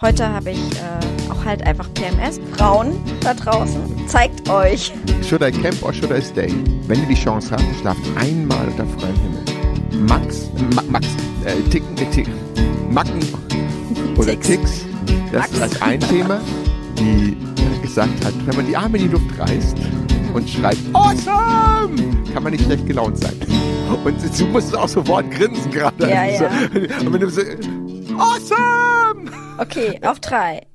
Heute habe ich äh, auch halt einfach PMS. Frauen da draußen, zeigt euch. Should I camp or should I stay? Wenn ihr die Chance habt, schlaft einmal unter freiem Himmel. Max, Ma Max, äh, Ticken, äh, Ticken, Macken oder Ticks. Ticks, das ist als ein Thema, die gesagt hat, wenn man die Arme in die Luft reißt und schreit, awesome, kann man nicht schlecht gelaunt sein. Und du musst auch sofort grinsen gerade. Ja, Also so- Und wenn du so, awesome! Okay, auf drei.